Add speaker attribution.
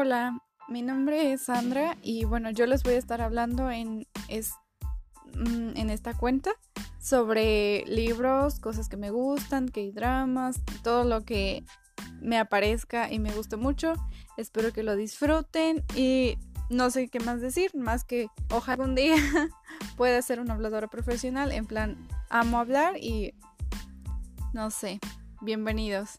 Speaker 1: Hola, mi nombre es Sandra y bueno, yo les voy a estar hablando en, mm, en esta cuenta sobre libros, cosas que me gustan, que hay dramas, todo lo que me aparezca y me guste mucho. Espero que lo disfruten y no sé qué más decir, más que ojalá un día pueda ser una habladora profesional. En plan, amo hablar y no sé, bienvenidos.